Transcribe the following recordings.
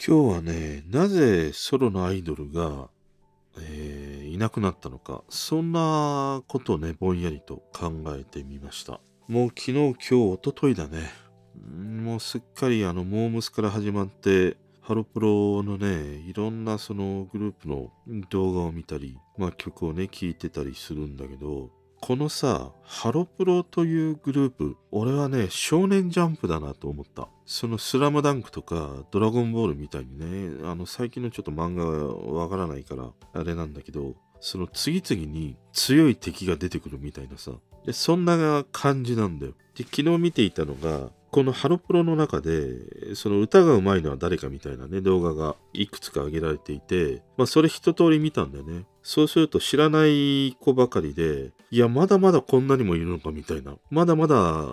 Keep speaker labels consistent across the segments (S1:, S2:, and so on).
S1: 今日はね、なぜソロのアイドルが、えーいなくなったのか、そんなことをね、ぼんやりと考えてみました。もう昨日、今日、一昨日だね。もうすっかりあの、モームスから始まって、ハロプロのね、いろんなそのグループの動画を見たり、まあ曲をね、聴いてたりするんだけど、このさ、ハロプロというグループ、俺はね、少年ジャンプだなと思った。そのスラムダンクとか、ドラゴンボールみたいにね、あの、最近のちょっと漫画がわからないから、あれなんだけど、その次々に強い敵が出てくるみたいなさ、でそんな感じなんだよ。で、昨日見ていたのが、このハロプロの中で、その歌が上手いのは誰かみたいなね、動画がいくつか上げられていて、まあそれ一通り見たんだよね。そうすると知らない子ばかりで、いや、まだまだこんなにもいるのかみたいな。まだまだ、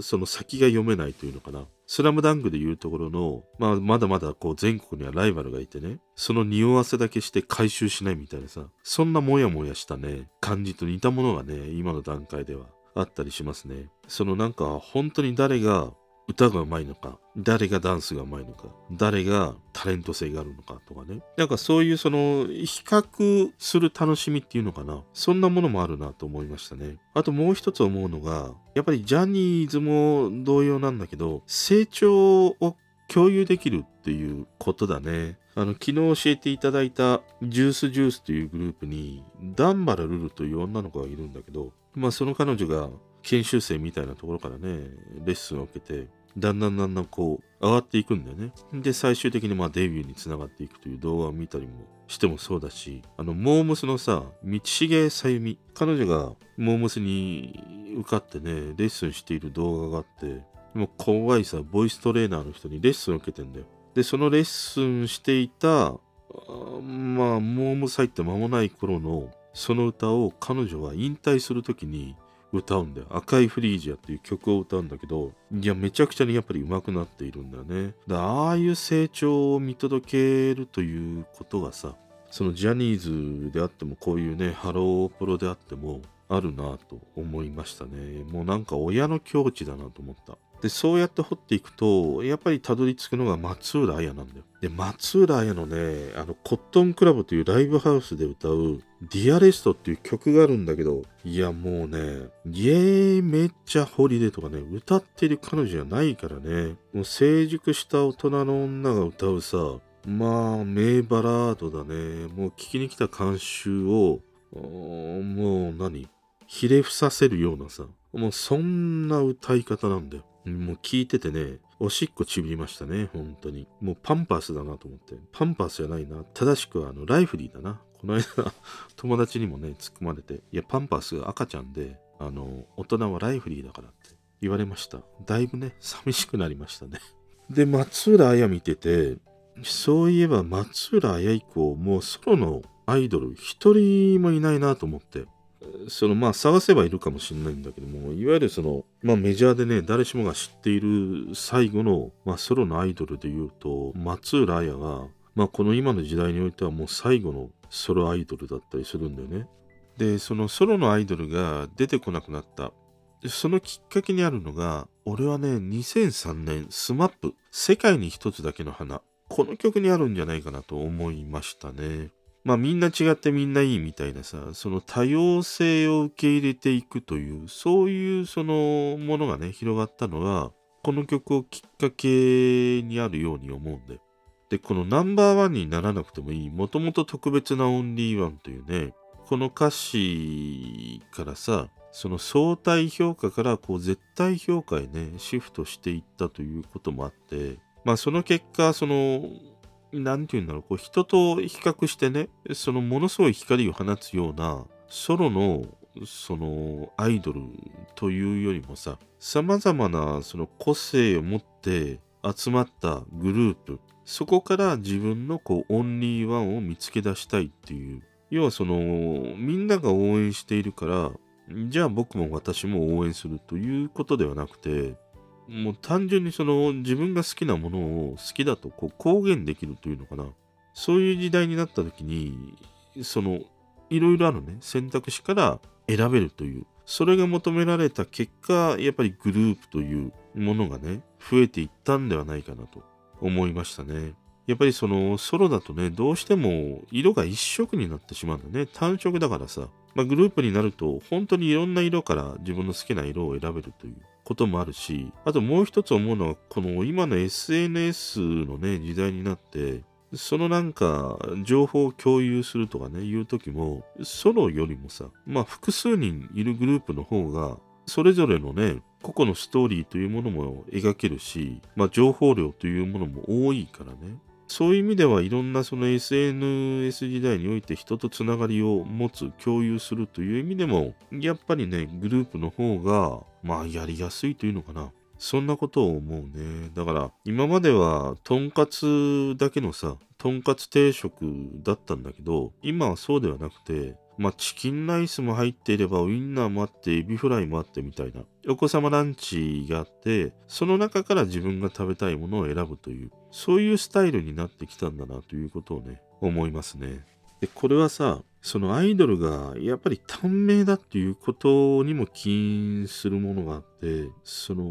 S1: その先が読めないというのかな。スラムダンクでいうところの、まあ、まだまだこう全国にはライバルがいてね、その匂わせだけして回収しないみたいなさ、そんなモヤモヤしたね、感じと似たものがね、今の段階ではあったりしますね。そのなんか、本当に誰が歌が上手いのか、誰がダンスが上手いのか、誰がタレント性があるのかとかね。なんかそういうその、比較する楽しみっていうのかな。そんなものもあるなと思いましたね。あともう一つ思うのが、やっぱりジャニーズも同様なんだけど、成長を共有できるっていうことだね。あの、昨日教えていただいたジュースジュースというグループに、ダンバラルルという女の子がいるんだけど、まあその彼女が研修生みたいなところからね、レッスンを受けて、だんだんだんだんこう上がっていくんだよね。で、最終的にまあデビューにつながっていくという動画を見たりもしてもそうだし、あの、モームスのさ、道重さゆみ、彼女がモームスに受かってね、レッスンしている動画があって、もう怖いさ、ボイストレーナーの人にレッスンを受けてんだよ。で、そのレッスンしていた、あまあ、モームス入って間もない頃の、その歌を彼女は引退するときに歌うんだよ。赤いフリージアっていう曲を歌うんだけど、いや、めちゃくちゃにやっぱり上手くなっているんだよね。だああいう成長を見届けるということがさ、そのジャニーズであってもこういうね、ハロープロであってもあるなと思いましたね。もうなんか親の境地だなと思った。で、そうやって掘っていくと、やっぱりたどり着くのが松浦亜弥なんだよ。で、松浦亜弥のね、あの、コットンクラブというライブハウスで歌う、 dearest っていう曲があるんだけど、いや、もうね、イエーイめっちゃホリデーとかね、歌ってる彼女じゃないからね、もう成熟した大人の女が歌うさ、まあ、名バラードだね。もう聞きに来た監修を、もう何ひれ伏させるようなさ、もうそんな歌い方なんだよ。もう聞いててね、おしっこちびりましたね、本当に。もうパンパースだなと思って。パンパースじゃないな。正しくはあの、ライフリーだな。この間、友達にもね、突っ込まれて、いや、パンパースが赤ちゃんで、あの、大人はライフリーだからって言われました。だいぶね、寂しくなりましたね。で、松浦綾見てて、そういえば松浦綾以降、もうソロのアイドル一人もいないなと思って。そのまあ探せばいるかもしれないんだけども、いわゆるその、まあメジャーでね、誰しもが知っている最後の、まあソロのアイドルで言うと、松浦綾が、まあこの今の時代においてはもう最後のソロアイドルだったりするんだよね。で、そのソロのアイドルが出てこなくなった。そのきっかけにあるのが、俺はね、2003年、 SMAP、世界に一つだけの花。この曲にあるんじゃないかなと思いましたね。まあみんな違ってみんないいみたいなさ、その多様性を受け入れていくという、そういうそのものがね、広がったのは、この曲をきっかけにあるように思うんだよ。で、このナンバーワンにならなくてもいい、もともと特別なオンリーワンというね、この歌詞からさ、その相対評価からこう絶対評価へね、シフトしていったということもあって、まあその結果、その、なんていうんだろう、こう人と比較してね、そのものすごい光を放つようなソロのそのアイドルというよりもさ、様々なその個性を持って集まったグループ、そこから自分のこうオンリーワンを見つけ出したいっていう、要はそのみんなが応援しているから、じゃあ僕も私も応援するということではなくて、もう単純にその自分が好きなものを好きだとこう公言できるというのかな。そういう時代になった時に、そのいろいろあるね、選択肢から選べるという、それが求められた結果、やっぱりグループというものがね、増えていったんではないかなと思いましたね。やっぱりそのソロだとね、どうしても色が一色になってしまうんだね。単色だからさ。まあ、グループになると本当にいろんな色から自分の好きな色を選べるということもあるし、あともう一つ思うのは、この今の SNS のね、時代になって、そのなんか、情報を共有するとかね、言う時も、ソロよりもさ、まあ複数人いるグループの方が、それぞれのね、個々のストーリーというものも描けるし、まあ情報量というものも多いからね。そういう意味ではいろんなその SNS 時代において人とつながりを持つ、共有するという意味でも、やっぱりね、グループの方が、まあやりやすいというのかな。そんなことを思うね。だから、今までは、とんかつだけのさ、とんかつ定食だったんだけど、今はそうではなくて、まあ、チキンライスも入っていれば、ウインナーもあって、エビフライもあってみたいな、お子様ランチがあって、その中から自分が食べたいものを選ぶという、そういうスタイルになってきたんだなということをね、思いますね。で、これはさ、そのアイドルがやっぱり短命だっていうことにも起因するものがあって、その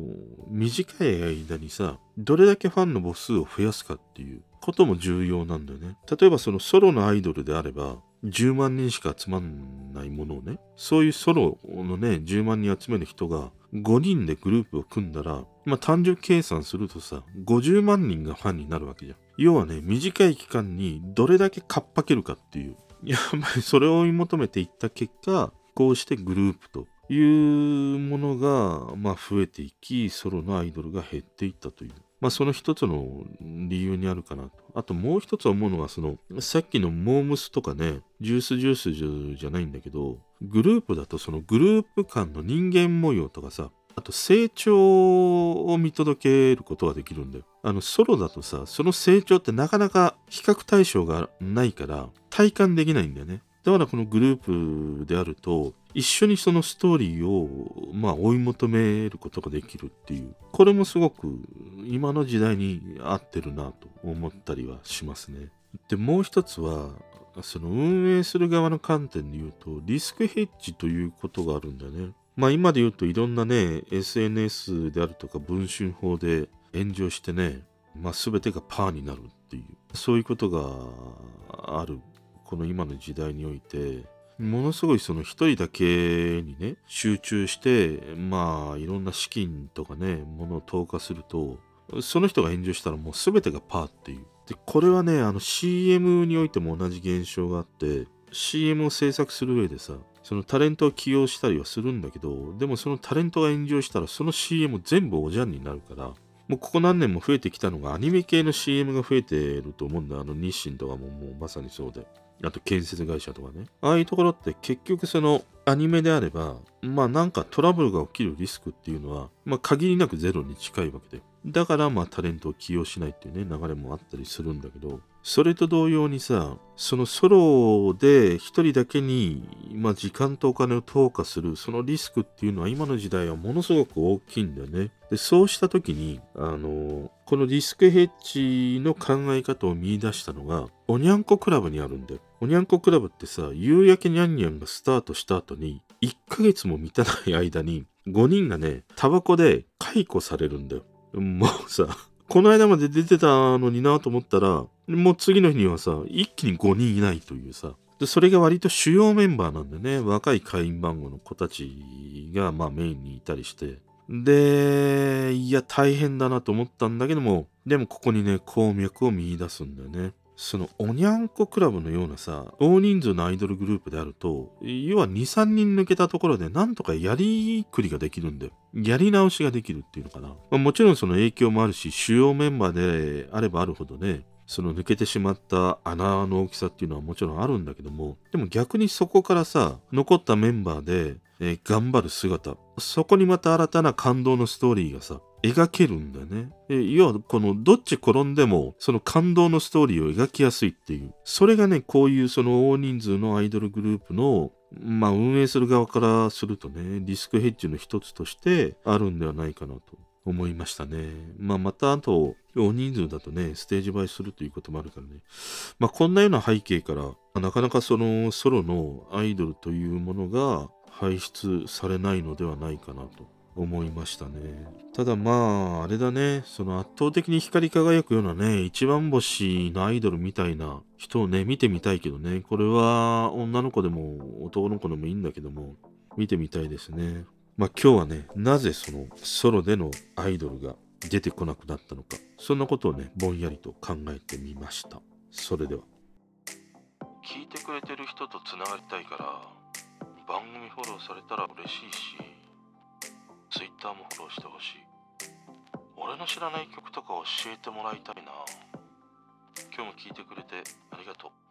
S1: 短い間にさ、どれだけファンの母数を増やすかっていうことも重要なんだよね。例えばそのソロのアイドルであれば、10万人しか集まんないものをね、そういうソロのね、10万人集める人が5人でグループを組んだら、まあ単純計算するとさ、50万人がファンになるわけじゃん。要はね、短い期間にどれだけかっぱけるかっていう。やっぱりそれを追い求めていった結果、こうしてグループというものが、まあ、増えていき、ソロのアイドルが減っていったという。まあ、その一つの理由にあるかなと。あともう一つ思うのは、その、さっきのモームスとかね、ジュースジュースじゃないんだけど、グループだとそのグループ間の人間模様とかさ、あと成長を見届けることができるんだよ。あの、ソロだとさ、その成長ってなかなか比較対象がないから、体感できないんだよね。だからこのグループであると、一緒にそのストーリーを、まあ、追い求めることができるっていう。これもすごく今の時代に合ってるなと思ったりはしますね。で、もう一つは、その運営する側の観点で言うと、リスクヘッジということがあるんだよね。まあ今で言うといろんなね、SNS であるとか文春法で炎上してね、まあ全てがパーになるっていう、そういうことがある、この今の時代において、ものすごいその一人だけにね、集中して、まあいろんな資金とかね、ものを投下すると、その人が炎上したらもう全てがパーっていう。で、これはね、あの CM においても同じ現象があって、CM を制作する上でさ、そのタレントを起用したりはするんだけど、でもそのタレントが炎上したらその CM 全部おじゃんになるから、もうここ何年も増えてきたのがアニメ系の CM が増えてると思うんだ。あの日清とかももうまさにそうで。あと建設会社とかね。ああいうところって結局そのアニメであれば、まあなんかトラブルが起きるリスクっていうのは、まあ限りなくゼロに近いわけで。だからまあタレントを起用しないっていうね流れもあったりするんだけど、それと同様にさ、そのソロで一人だけに、まあ、時間とお金を投下する、そのリスクっていうのは今の時代はものすごく大きいんだよね。で、そうした時に、あの、このリスクヘッジの考え方を見出したのが、おにゃんこクラブにあるんだよ。おにゃんこクラブってさ、夕焼けにゃんにゃんがスタートした後に、1ヶ月も満たない間に、5人がね、タバコで解雇されるんだよ。もうさ、この間まで出てたのになと思ったら、もう次の日にはさ、一気に5人いないというさ、でそれが割と主要メンバーなんでね、若い会員番号の子たちがまあメインにいたりして、で、いや大変だなと思ったんだけども、でもここにね、鉱脈を見出すんだよね。そのおにゃんこクラブのようなさ、大人数のアイドルグループであると、要は2、3人抜けたところでなんとかやりくりができるんだよ。やり直しができるっていうのかな。まあ、もちろんその影響もあるし、主要メンバーであればあるほどね、その抜けてしまった穴の大きさっていうのはもちろんあるんだけども、でも逆にそこからさ、残ったメンバーで、えー頑張る姿、そこにまた新たな感動のストーリーがさ、描けるんだね。要は、この、どっち転んでも、その感動のストーリーを描きやすいっていう。それがね、こういうその大人数のアイドルグループの、まあ、運営する側からするとね、リスクヘッジの一つとしてあるんではないかなと思いましたね。まあ、また、あと、大人数だとね、ステージ映えするということもあるからね。まあ、こんなような背景から、なかなかそのソロのアイドルというものが輩出されないのではないかなと思いましたね。ただまあ、あれだね、その圧倒的に光り輝くようなね、一番星のアイドルみたいな人をね、見てみたいけどね、これは女の子でも男の子でもいいんだけども、見てみたいですね。まあ今日はね、なぜそのソロでのアイドルが出てこなくなったのか、そんなことをね、ぼんやりと考えてみました。それでは。聞いてくれてる人とつながりたいから、番組フォローされたら嬉しいし、Twitter もフォローしてほしい。俺の知らない曲とか教えてもらいたいな。今日も聞いてくれてありがとう。